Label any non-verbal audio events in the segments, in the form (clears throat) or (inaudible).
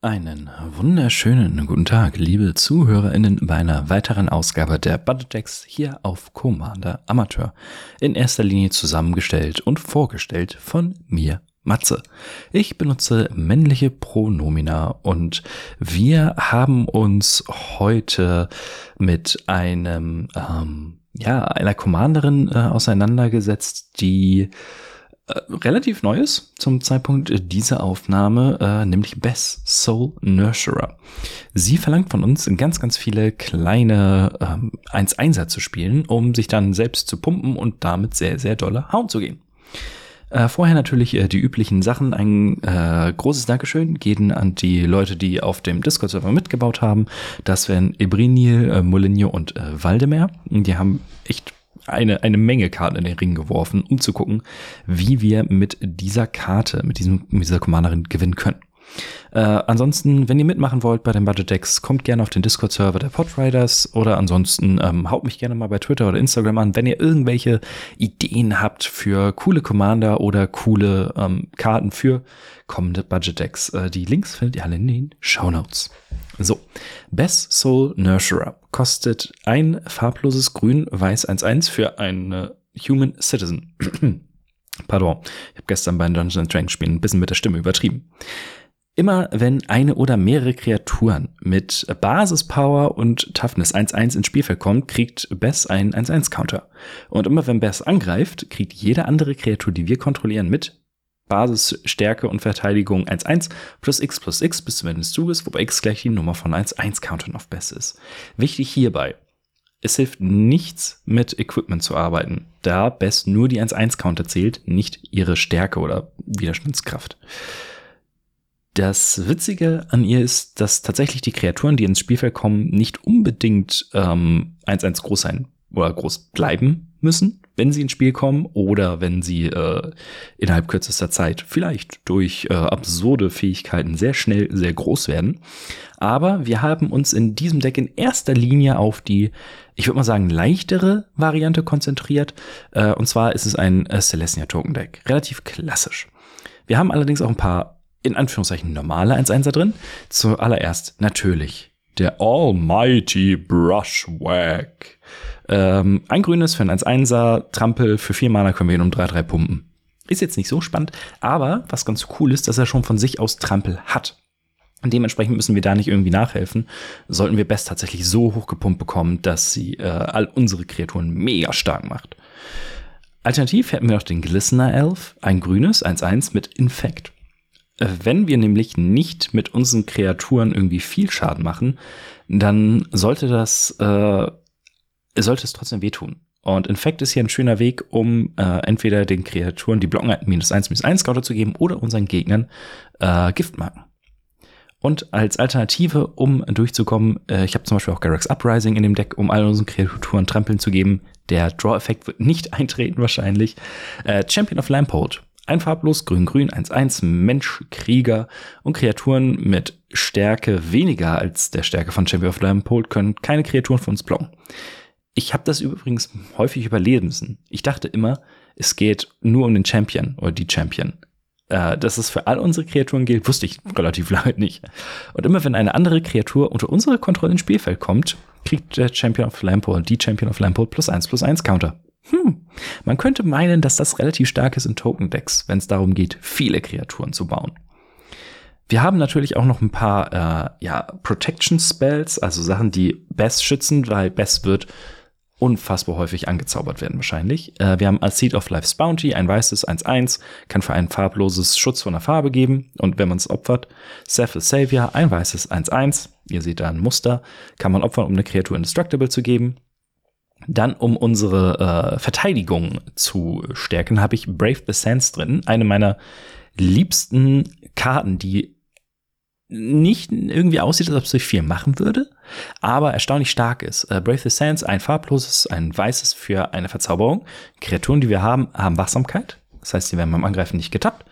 Einen wunderschönen guten Tag, liebe ZuhörerInnen, bei einer weiteren Ausgabe der Budget hier auf Commander Amateur. In erster Linie zusammengestellt und vorgestellt von mir, Matze. Ich benutze männliche Pronomina und wir haben uns heute mit einem, ähm, ja, einer Commanderin äh, auseinandergesetzt, die äh, relativ Neues zum Zeitpunkt dieser Aufnahme, äh, nämlich Bess Soul Nurturer. Sie verlangt von uns ganz, ganz viele kleine ähm, 1-1er zu spielen, um sich dann selbst zu pumpen und damit sehr, sehr dolle hauen zu gehen. Äh, vorher natürlich äh, die üblichen Sachen. Ein äh, großes Dankeschön gehen an die Leute, die auf dem Discord-Server mitgebaut haben. Das wären Ebrinil, äh, Molinio und äh, Waldemar. Die haben echt eine, eine Menge Karten in den Ring geworfen, um zu gucken, wie wir mit dieser Karte, mit, diesem, mit dieser Commanderin gewinnen können. Äh, ansonsten, wenn ihr mitmachen wollt bei den Budget Decks, kommt gerne auf den Discord-Server der Podriders oder ansonsten ähm, haut mich gerne mal bei Twitter oder Instagram an, wenn ihr irgendwelche Ideen habt für coole Commander oder coole ähm, Karten für kommende Budget Decks. Äh, die Links findet ihr alle in den Show Notes. So, Best Soul Nurturer kostet ein farbloses Grün Weiß 1-1 für eine Human Citizen. (clears throat) Pardon, ich habe gestern bei Dungeons Dragons Spielen ein bisschen mit der Stimme übertrieben. Immer wenn eine oder mehrere Kreaturen mit Basispower und Toughness 1-1 ins Spielfeld kommen, kriegt Bess einen 1-1-Counter. Und immer wenn Bess angreift, kriegt jede andere Kreatur, die wir kontrollieren, mit Basis, Stärke und Verteidigung 1-1 plus x plus x bis zum Ende des Zuges, wobei x gleich die Nummer von 1-1 Countern auf Best ist. Wichtig hierbei, es hilft nichts mit Equipment zu arbeiten, da Best nur die 1-1 Counter zählt, nicht ihre Stärke oder Widerstandskraft. Das Witzige an ihr ist, dass tatsächlich die Kreaturen, die ins Spielfeld kommen, nicht unbedingt 1-1 ähm, groß sein oder groß bleiben müssen, wenn sie ins Spiel kommen oder wenn sie äh, innerhalb kürzester Zeit vielleicht durch äh, absurde Fähigkeiten sehr schnell sehr groß werden. Aber wir haben uns in diesem Deck in erster Linie auf die, ich würde mal sagen, leichtere Variante konzentriert. Äh, und zwar ist es ein äh, Celestia Token Deck. Relativ klassisch. Wir haben allerdings auch ein paar, in Anführungszeichen, normale 1-1er drin. Zuallererst natürlich der Almighty Brushwhack. Ähm, ein grünes für ein 1-1er, Trampel für 4 Mana können wir ihn um 3-3 pumpen. Ist jetzt nicht so spannend, aber was ganz cool ist, dass er schon von sich aus Trampel hat. Und dementsprechend müssen wir da nicht irgendwie nachhelfen. Sollten wir Best tatsächlich so hochgepumpt bekommen, dass sie äh, all unsere Kreaturen mega stark macht. Alternativ hätten wir noch den Glistener Elf, ein grünes 1-1 mit Infekt. Äh, wenn wir nämlich nicht mit unseren Kreaturen irgendwie viel Schaden machen, dann sollte das äh, sollte es trotzdem wehtun. Und Infekt ist hier ein schöner Weg, um äh, entweder den Kreaturen, die blocken minus eins minus eins Counter zu geben oder unseren Gegnern äh, Giftmarken. Und als Alternative, um durchzukommen, äh, ich habe zum Beispiel auch Garrix Uprising in dem Deck, um all unseren Kreaturen Trampeln zu geben. Der Draw-Effekt wird nicht (laughs) eintreten wahrscheinlich. Äh, Champion of Lampold. Ein farblos, grün-grün, 1-1, Mensch, Krieger und Kreaturen mit Stärke weniger als der Stärke von Champion of Lampold können keine Kreaturen von uns blocken. Ich habe das übrigens häufig überleben. Ich dachte immer, es geht nur um den Champion oder die Champion. Äh, dass es für all unsere Kreaturen gilt, wusste ich (laughs) relativ lange nicht. Und immer wenn eine andere Kreatur unter unsere Kontrolle ins Spielfeld kommt, kriegt der Champion of Lampole, die Champion of Lampole plus 1 plus 1 Counter. Hm. Man könnte meinen, dass das relativ stark ist in Token-Decks, wenn es darum geht, viele Kreaturen zu bauen. Wir haben natürlich auch noch ein paar äh, ja, Protection Spells, also Sachen, die Bess schützen, weil Bess wird unfassbar häufig angezaubert werden wahrscheinlich. Äh, wir haben als Seed of Life's Bounty, ein weißes 1-1, kann für ein farbloses Schutz von der Farbe geben. Und wenn man es opfert, Seth Savior, ein weißes 1-1, ihr seht da ein Muster, kann man opfern, um eine Kreatur indestructible zu geben. Dann, um unsere äh, Verteidigung zu stärken, habe ich Brave the Sands drin, eine meiner liebsten Karten, die nicht irgendwie aussieht, als ob sich viel machen würde, aber erstaunlich stark ist. Äh, Brave the Sands, ein farbloses, ein weißes für eine Verzauberung. Kreaturen, die wir haben, haben Wachsamkeit. Das heißt, sie werden beim Angreifen nicht getappt.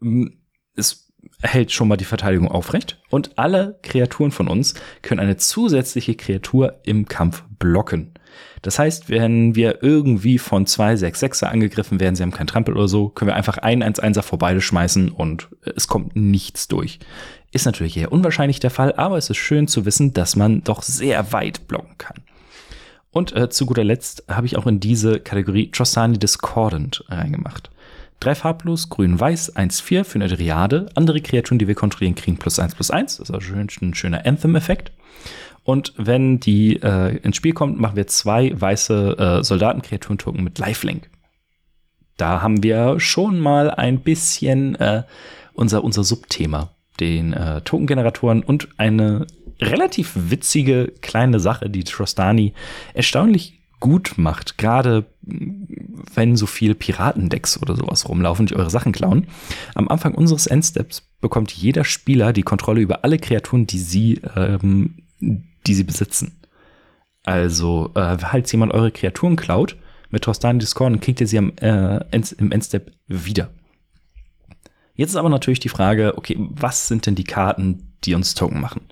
Mm, es hält schon mal die Verteidigung aufrecht. Und alle Kreaturen von uns können eine zusätzliche Kreatur im Kampf blocken. Das heißt, wenn wir irgendwie von zwei 6-6er angegriffen werden, sie haben keinen Trampel oder so, können wir einfach einen 1-1er vor beide schmeißen und es kommt nichts durch. Ist natürlich eher unwahrscheinlich der Fall, aber es ist schön zu wissen, dass man doch sehr weit blocken kann. Und äh, zu guter Letzt habe ich auch in diese Kategorie Trostani Discordant reingemacht. Drei farblos, grün, weiß, 1-4 für eine Dryade. Andere Kreaturen, die wir kontrollieren, kriegen plus 1 plus 1. Das ist also ein schöner Anthem-Effekt. Und wenn die äh, ins Spiel kommt, machen wir zwei weiße äh, Soldatenkreaturen-Token mit Lifelink. Da haben wir schon mal ein bisschen äh, unser, unser Subthema, den äh, Token-Generatoren und eine relativ witzige kleine Sache, die Trostani erstaunlich gut macht, gerade wenn so viel Piratendecks oder sowas rumlaufen, die eure Sachen klauen. Am Anfang unseres Endsteps bekommt jeder Spieler die Kontrolle über alle Kreaturen, die sie, ähm, die sie besitzen. Also, äh, falls jemand eure Kreaturen klaut, mit Trostani Discord, kriegt ihr sie am, äh, im Endstep wieder. Jetzt ist aber natürlich die Frage, okay, was sind denn die Karten, die uns Token machen?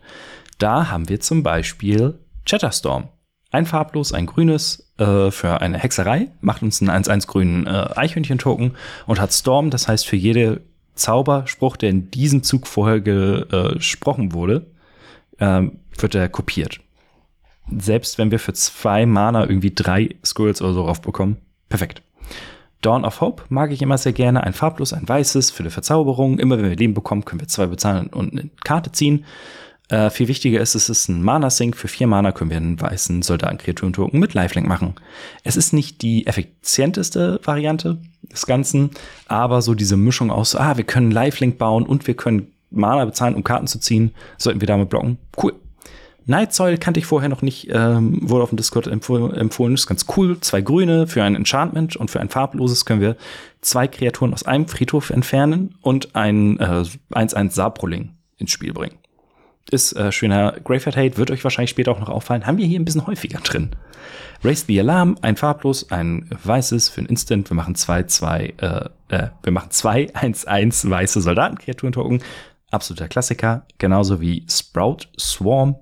Da haben wir zum Beispiel Chatterstorm. Ein farblos, ein grünes äh, für eine Hexerei, macht uns einen 1-1 grünen äh, Eichhörnchen-Token und hat Storm, das heißt für jede Zauberspruch, der in diesem Zug vorher gesprochen wurde, äh, wird er kopiert. Selbst wenn wir für zwei Mana irgendwie drei Skulls oder so raufbekommen, perfekt. Dawn of Hope mag ich immer sehr gerne. Ein farblos, ein weißes für die Verzauberung. Immer wenn wir Leben bekommen, können wir zwei bezahlen und eine Karte ziehen. Äh, viel wichtiger ist, es ist ein Mana-Sync. Für vier Mana können wir einen weißen Soldaten-Kreaturen-Token mit Lifelink machen. Es ist nicht die effizienteste Variante des Ganzen, aber so diese Mischung aus, ah, wir können Lifelink bauen und wir können Mana bezahlen, um Karten zu ziehen, sollten wir damit blocken. Cool. Night Soil kannte ich vorher noch nicht, ähm, wurde auf dem Discord empfohlen, empfohlen, ist ganz cool. Zwei grüne für ein Enchantment und für ein farbloses können wir zwei Kreaturen aus einem Friedhof entfernen und ein äh, 1-1 Saproling ins Spiel bringen ist äh, schöner Graveyard Hate, wird euch wahrscheinlich später auch noch auffallen. Haben wir hier ein bisschen häufiger drin. Raised the Alarm, ein farblos, ein weißes für ein Instant. Wir machen zwei, zwei, äh, äh, wir machen zwei, (laughs) eins, eins weiße Soldatenkreaturen-Token. Absoluter Klassiker. Genauso wie Sprout Swarm.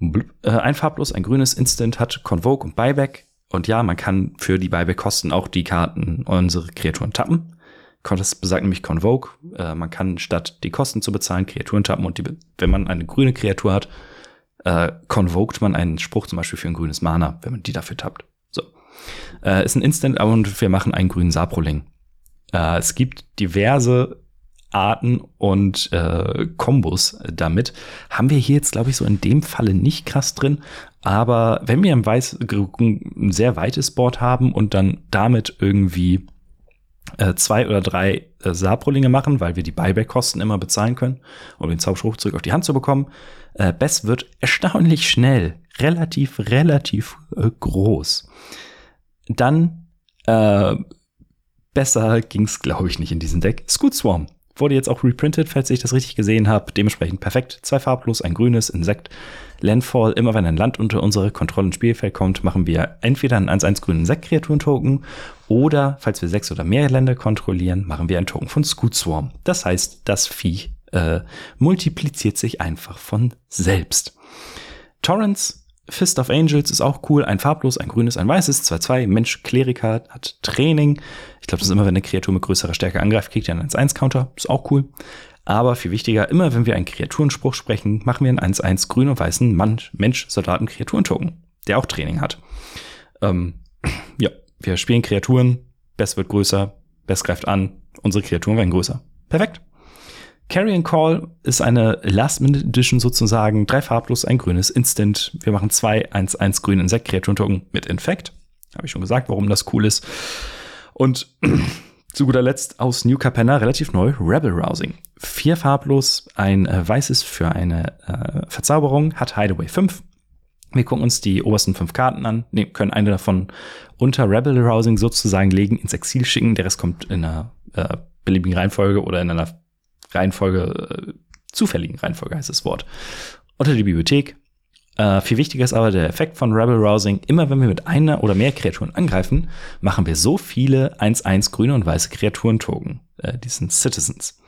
Äh, ein farblos, ein grünes Instant hat Convoke und Buyback. Und ja, man kann für die Buyback-Kosten auch die Karten unsere Kreaturen tappen. Das besagt nämlich Convoke. Äh, man kann statt die Kosten zu bezahlen Kreaturen tappen und die, wenn man eine grüne Kreatur hat, äh, convokt man einen Spruch zum Beispiel für ein grünes Mana, wenn man die dafür tappt. So. Äh, ist ein Instant, und wir machen einen grünen Saproling. Äh, es gibt diverse Arten und äh, Kombos damit. Haben wir hier jetzt, glaube ich, so in dem Falle nicht krass drin. Aber wenn wir ein, weiß, ein sehr weites Board haben und dann damit irgendwie äh, zwei oder drei äh, Saarbrüllinge machen, weil wir die Buyback-Kosten immer bezahlen können, um den Zauberspruch zurück auf die Hand zu bekommen. Äh, Bess wird erstaunlich schnell, relativ, relativ äh, groß. Dann äh, besser ging's, glaube ich, nicht in diesem Deck. Scoot Swarm wurde jetzt auch reprintet, falls ich das richtig gesehen habe. Dementsprechend perfekt. Zwei farblos, ein grünes Insekt. Landfall, immer wenn ein Land unter unsere Kontrolle ins Spielfeld kommt, machen wir entweder einen 1-1 grünen Insekt-Kreaturen-Token oder, falls wir sechs oder mehr Länder kontrollieren, machen wir einen Token von Scoot Swarm. Das heißt, das Vieh äh, multipliziert sich einfach von selbst. Torrents Fist of Angels ist auch cool. Ein farblos, ein grünes, ein weißes. 2-2. Mensch, Kleriker hat Training. Ich glaube, das ist immer, wenn eine Kreatur mit größerer Stärke angreift, kriegt ihr einen 1-1-Counter. Ist auch cool. Aber viel wichtiger, immer wenn wir einen Kreaturenspruch sprechen, machen wir einen 1-1 grün und weißen Mann, Mensch, Soldaten, Kreaturentoken, der auch Training hat. Ähm, ja, wir spielen Kreaturen, Best wird größer, Best greift an, unsere Kreaturen werden größer. Perfekt. Carrion Call ist eine Last-Minute-Edition sozusagen. Drei farblos, ein grünes Instant. Wir machen zwei 1-1 grüne Insekt-Kreaturen-Token mit Infekt. Habe ich schon gesagt, warum das cool ist. Und (clears throat) zu guter Letzt aus New Capenna relativ neu Rebel Rousing. Vier farblos, ein äh, weißes für eine äh, Verzauberung, hat Hideaway 5. Wir gucken uns die obersten fünf Karten an, ne, können eine davon unter Rebel Rousing sozusagen legen, ins Exil schicken. Der Rest kommt in einer äh, beliebigen Reihenfolge oder in einer Reihenfolge, äh, zufälligen Reihenfolge heißt das Wort, unter die Bibliothek. Äh, viel wichtiger ist aber der Effekt von Rebel Rousing. Immer wenn wir mit einer oder mehr Kreaturen angreifen, machen wir so viele 1-1 grüne und weiße Kreaturen-Token. Äh, die sind Citizens.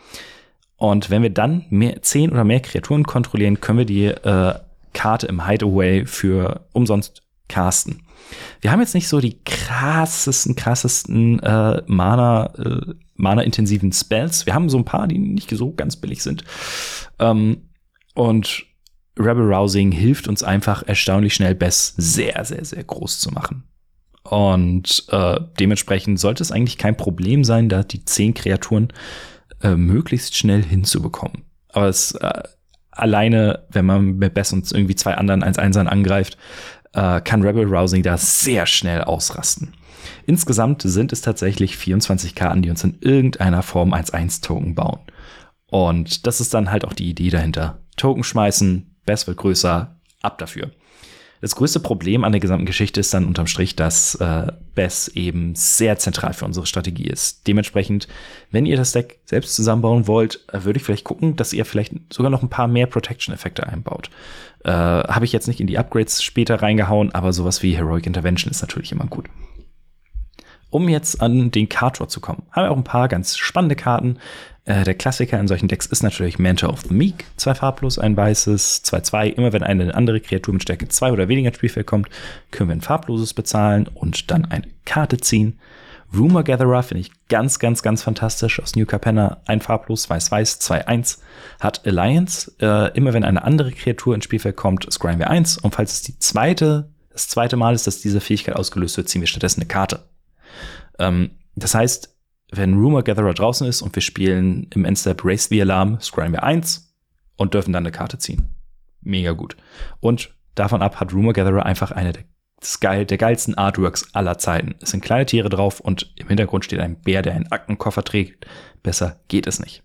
Und wenn wir dann mehr, zehn oder mehr Kreaturen kontrollieren, können wir die äh, Karte im Hideaway für umsonst casten. Wir haben jetzt nicht so die krassesten, krassesten äh, Mana, äh, Mana-intensiven Spells. Wir haben so ein paar, die nicht so ganz billig sind. Ähm, Und Rebel Rousing hilft uns einfach erstaunlich schnell Bess sehr, sehr, sehr groß zu machen. Und äh, dementsprechend sollte es eigentlich kein Problem sein, da die zehn Kreaturen äh, möglichst schnell hinzubekommen. Aber es äh, alleine, wenn man mit Bess und irgendwie zwei anderen 1-1ern angreift, äh, kann Rebel Rousing da sehr schnell ausrasten. Insgesamt sind es tatsächlich 24 Karten, die uns in irgendeiner Form 1-1-Token bauen. Und das ist dann halt auch die Idee dahinter. Token schmeißen, Bess wird größer, ab dafür. Das größte Problem an der gesamten Geschichte ist dann unterm Strich, dass äh, Bess eben sehr zentral für unsere Strategie ist. Dementsprechend, wenn ihr das Deck selbst zusammenbauen wollt, äh, würde ich vielleicht gucken, dass ihr vielleicht sogar noch ein paar mehr Protection-Effekte einbaut. Äh, Habe ich jetzt nicht in die Upgrades später reingehauen, aber sowas wie Heroic Intervention ist natürlich immer gut. Um jetzt an den Card zu kommen, haben wir auch ein paar ganz spannende Karten. Äh, der Klassiker in solchen Decks ist natürlich Mentor of the Meek. Zwei farblos, ein weißes, 2-2. Immer wenn eine andere Kreatur mit Stärke 2 oder weniger ins Spielfeld kommt, können wir ein farbloses bezahlen und dann eine Karte ziehen. Rumor Gatherer finde ich ganz, ganz, ganz fantastisch aus New Capenna. Ein farblos, weiß-weiß, 2-1. Hat Alliance. Äh, immer wenn eine andere Kreatur ins Spielfeld kommt, scryen wir 1. Und falls es die zweite, das zweite Mal ist, dass diese Fähigkeit ausgelöst wird, ziehen wir stattdessen eine Karte. Ähm, das heißt, wenn Rumor Gatherer draußen ist und wir spielen im Endstep Race the Alarm, scryen wir eins und dürfen dann eine Karte ziehen. Mega gut. Und davon ab hat Rumor Gatherer einfach eine der, geil, der geilsten Artworks aller Zeiten. Es sind kleine Tiere drauf und im Hintergrund steht ein Bär, der einen Aktenkoffer trägt. Besser geht es nicht.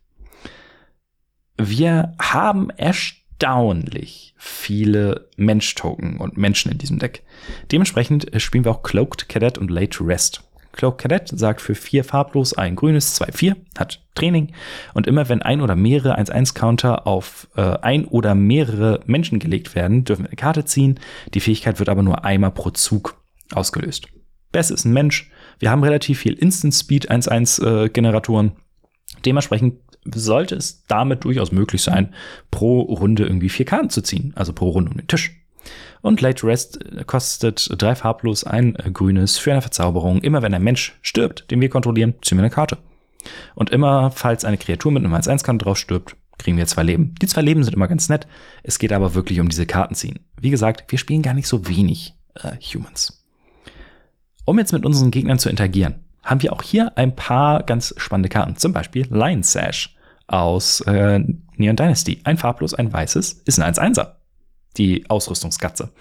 Wir haben erstaunlich viele Mensch-Token und Menschen in diesem Deck. Dementsprechend spielen wir auch Cloaked Cadet und Late Rest. Cloak Cadet sagt für vier farblos ein grünes 2-4, hat Training. Und immer wenn ein oder mehrere 1-1-Counter auf äh, ein oder mehrere Menschen gelegt werden, dürfen wir eine Karte ziehen. Die Fähigkeit wird aber nur einmal pro Zug ausgelöst. Bess ist ein Mensch. Wir haben relativ viel Instant Speed 1-1 äh. Dementsprechend sollte es damit durchaus möglich sein, pro Runde irgendwie vier Karten zu ziehen, also pro Runde um den Tisch. Und Late Rest kostet drei farblos ein grünes für eine Verzauberung. Immer wenn ein Mensch stirbt, den wir kontrollieren, ziehen wir eine Karte. Und immer, falls eine Kreatur mit einem 1-1-Karte drauf stirbt, kriegen wir zwei Leben. Die zwei Leben sind immer ganz nett. Es geht aber wirklich um diese Karten ziehen. Wie gesagt, wir spielen gar nicht so wenig äh, Humans. Um jetzt mit unseren Gegnern zu interagieren, haben wir auch hier ein paar ganz spannende Karten. Zum Beispiel Lion Sash aus äh, Neon Dynasty. Ein farblos, ein weißes, ist ein 1-1er die Ausrüstungskatze.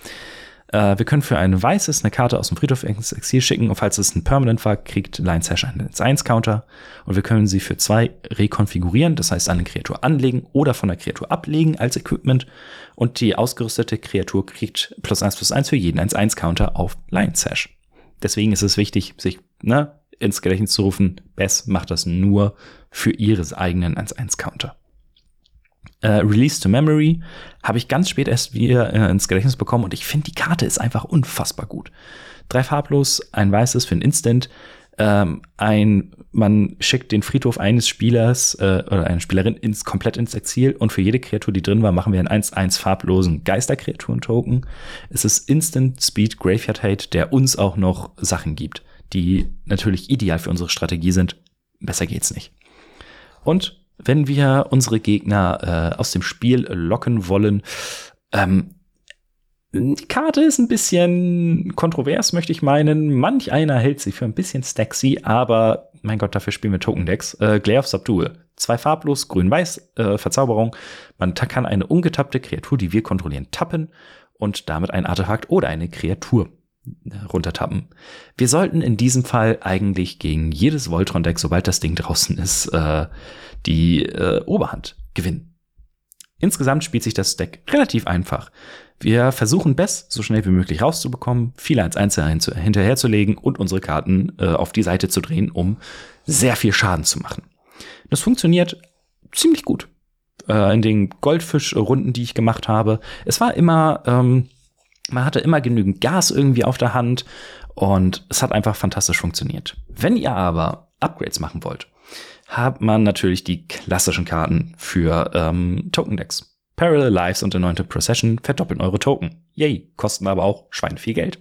Äh, wir können für ein weißes eine Karte aus dem Friedhof ins Exil schicken und falls es ein Permanent war, kriegt Lion Sash einen 1-Counter und wir können sie für zwei rekonfigurieren, das heißt eine Kreatur anlegen oder von der Kreatur ablegen als Equipment und die ausgerüstete Kreatur kriegt plus 1 plus 1 für jeden 1-1-Counter auf Lion Sash. Deswegen ist es wichtig, sich ne, ins Gedächtnis zu rufen, Bess macht das nur für ihres eigenen 1-1-Counter. Uh, Release to Memory habe ich ganz spät erst wieder äh, ins Gedächtnis bekommen und ich finde, die Karte ist einfach unfassbar gut. Drei farblos, ein weißes für ein Instant, ähm, ein, man schickt den Friedhof eines Spielers äh, oder einer Spielerin ins, komplett ins Exil und für jede Kreatur, die drin war, machen wir einen 1-1 farblosen Geisterkreaturen-Token. Es ist Instant Speed Graveyard Hate, der uns auch noch Sachen gibt, die natürlich ideal für unsere Strategie sind. Besser geht's nicht. Und wenn wir unsere Gegner äh, aus dem Spiel locken wollen. Ähm, die Karte ist ein bisschen kontrovers, möchte ich meinen. Manch einer hält sie für ein bisschen staxy, aber mein Gott, dafür spielen wir Token-Decks. Äh, Glare of Subdual. Zwei farblos, grün-weiß, äh, Verzauberung. Man kann eine ungetappte Kreatur, die wir kontrollieren, tappen und damit ein Artefakt oder eine Kreatur runtertappen. Wir sollten in diesem Fall eigentlich gegen jedes Voltron-Deck, sobald das Ding draußen ist, äh, die äh, Oberhand gewinnen. Insgesamt spielt sich das Deck relativ einfach. Wir versuchen Bess so schnell wie möglich rauszubekommen, viele als Einzelne hinterherzulegen und unsere Karten äh, auf die Seite zu drehen, um sehr viel Schaden zu machen. Das funktioniert ziemlich gut. Äh, in den Goldfisch-Runden, die ich gemacht habe. Es war immer ähm, man hatte immer genügend Gas irgendwie auf der Hand und es hat einfach fantastisch funktioniert. Wenn ihr aber Upgrades machen wollt, hat man natürlich die klassischen Karten für ähm, Token-Decks. Parallel Lives und Anointed Procession verdoppeln eure Token. Yay, kosten aber auch Schwein viel Geld.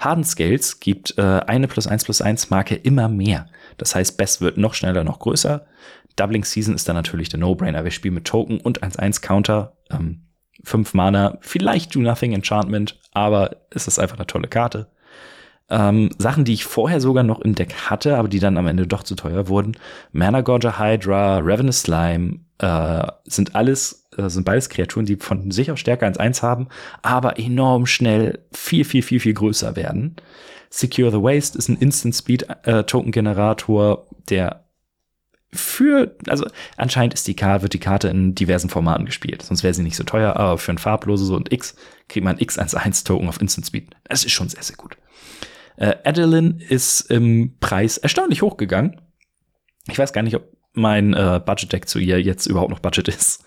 Harden Scales gibt äh, eine plus eins plus eins Marke immer mehr. Das heißt, Best wird noch schneller, noch größer. Doubling Season ist dann natürlich der No-Brainer. Wir spielen mit Token und 1-1 Counter. Ähm, 5 Mana, vielleicht Do Nothing Enchantment, aber es ist einfach eine tolle Karte. Ähm, Sachen, die ich vorher sogar noch im Deck hatte, aber die dann am Ende doch zu teuer wurden. Mana Gorger Hydra, Ravenous Slime, äh, sind alles, äh, sind beides Kreaturen, die von sich aus stärker als eins haben, aber enorm schnell viel, viel, viel, viel größer werden. Secure the Waste ist ein Instant Speed äh, Token Generator, der für, also anscheinend ist die Karte, wird die Karte in diversen Formaten gespielt. Sonst wäre sie nicht so teuer, aber für ein farbloses und X kriegt man X11 Token auf Instant Speed. Das ist schon sehr, sehr gut. Äh, Adeline ist im Preis erstaunlich hochgegangen. Ich weiß gar nicht, ob mein äh, Budget-Deck zu ihr jetzt überhaupt noch Budget ist.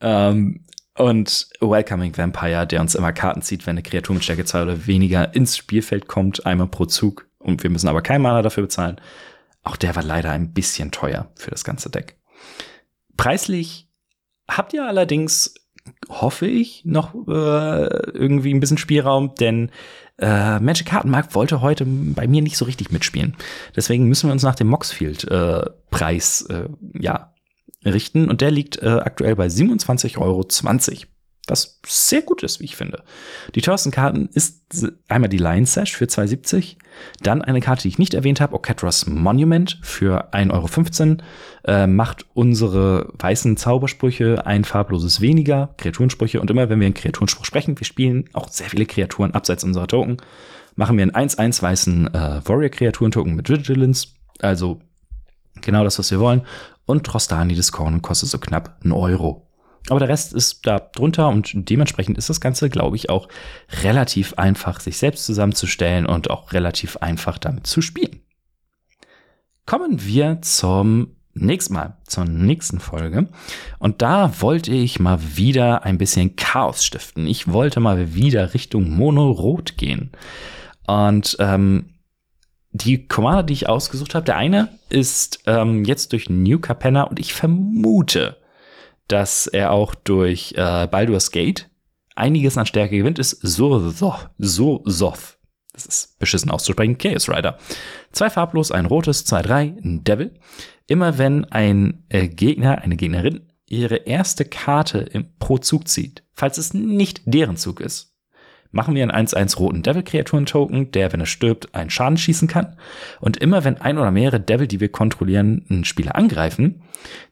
Ähm, und Welcoming Vampire, der uns immer Karten zieht, wenn eine Kreatur mit Stärke 2 oder weniger ins Spielfeld kommt, einmal pro Zug. Und wir müssen aber kein Mana dafür bezahlen. Auch der war leider ein bisschen teuer für das ganze Deck. Preislich habt ihr allerdings, hoffe ich, noch äh, irgendwie ein bisschen Spielraum, denn äh, Magic Kartenmarkt wollte heute bei mir nicht so richtig mitspielen. Deswegen müssen wir uns nach dem Moxfield-Preis äh, äh, ja, richten. Und der liegt äh, aktuell bei 27,20 Euro was sehr gut ist, wie ich finde. Die teuersten Karten ist einmal die Lion Sash für 2,70, dann eine Karte, die ich nicht erwähnt habe, Oketras Monument für 1,15 Euro, äh, macht unsere weißen Zaubersprüche ein farbloses weniger, Kreaturensprüche und immer wenn wir einen Kreaturenspruch sprechen, wir spielen auch sehr viele Kreaturen abseits unserer Token, machen wir einen 1-1 weißen äh, Warrior-Kreaturen-Token mit Vigilance, also genau das, was wir wollen und Trostani des Korn kostet so knapp einen Euro. Aber der Rest ist da drunter und dementsprechend ist das Ganze, glaube ich, auch relativ einfach, sich selbst zusammenzustellen und auch relativ einfach damit zu spielen. Kommen wir zum nächsten Mal, zur nächsten Folge. Und da wollte ich mal wieder ein bisschen Chaos stiften. Ich wollte mal wieder Richtung Mono-Rot gehen. Und ähm, die Commander, die ich ausgesucht habe, der eine ist ähm, jetzt durch New Capenna und ich vermute, dass er auch durch äh, Baldur's Gate einiges an Stärke gewinnt, ist so Soth. Das ist beschissen auszusprechen. Chaos Rider. Zwei farblos, ein rotes, zwei, drei, ein Devil. Immer wenn ein äh, Gegner, eine Gegnerin ihre erste Karte im, pro Zug zieht, falls es nicht deren Zug ist, machen wir einen 1-1 roten Devil-Kreaturen-Token, der, wenn er stirbt, einen Schaden schießen kann. Und immer wenn ein oder mehrere Devil, die wir kontrollieren, einen Spieler angreifen,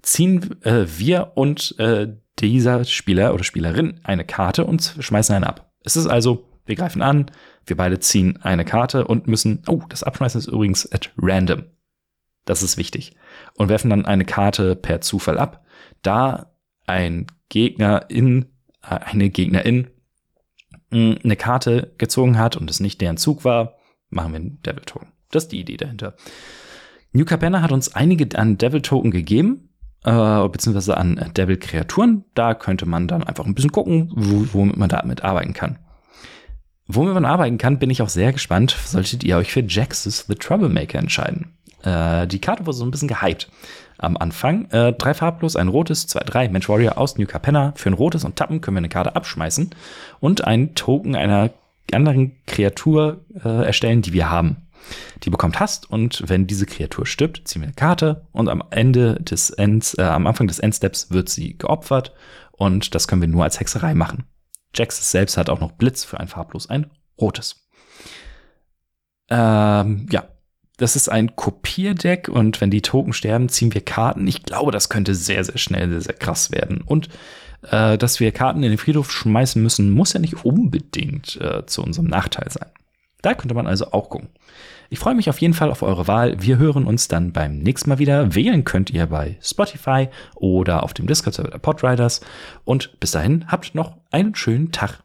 ziehen äh, wir und äh, dieser Spieler oder Spielerin eine Karte und schmeißen einen ab. Es ist also, wir greifen an, wir beide ziehen eine Karte und müssen, oh, das Abschmeißen ist übrigens at random. Das ist wichtig. Und werfen dann eine Karte per Zufall ab. Da ein Gegner in, äh, eine Gegnerin eine Karte gezogen hat und es nicht deren Zug war, machen wir einen Devil Token. Das ist die Idee dahinter. New Capenna hat uns einige an Devil Token gegeben, äh, beziehungsweise an Devil Kreaturen. Da könnte man dann einfach ein bisschen gucken, wo, womit man damit arbeiten kann. Womit man arbeiten kann, bin ich auch sehr gespannt, solltet ihr euch für Jaxus the Troublemaker entscheiden. Äh, die Karte wurde so ein bisschen gehypt am Anfang. Äh, drei farblos, ein rotes, zwei, drei, Mensch Warrior aus New Capenna. Für ein rotes und Tappen können wir eine Karte abschmeißen und einen Token einer anderen Kreatur äh, erstellen, die wir haben. Die bekommt Hast und wenn diese Kreatur stirbt, ziehen wir eine Karte und am Ende des Ends, äh, am Anfang des Endsteps wird sie geopfert und das können wir nur als Hexerei machen. Jax selbst hat auch noch Blitz für ein farblos, ein rotes. Ähm, ja, das ist ein Kopierdeck und wenn die Token sterben, ziehen wir Karten. Ich glaube, das könnte sehr, sehr schnell sehr, sehr krass werden. Und äh, dass wir Karten in den Friedhof schmeißen müssen, muss ja nicht unbedingt äh, zu unserem Nachteil sein. Da könnte man also auch gucken. Ich freue mich auf jeden Fall auf eure Wahl. Wir hören uns dann beim nächsten Mal wieder. Wählen könnt ihr bei Spotify oder auf dem Discord-Server der Podriders. Und bis dahin habt noch einen schönen Tag.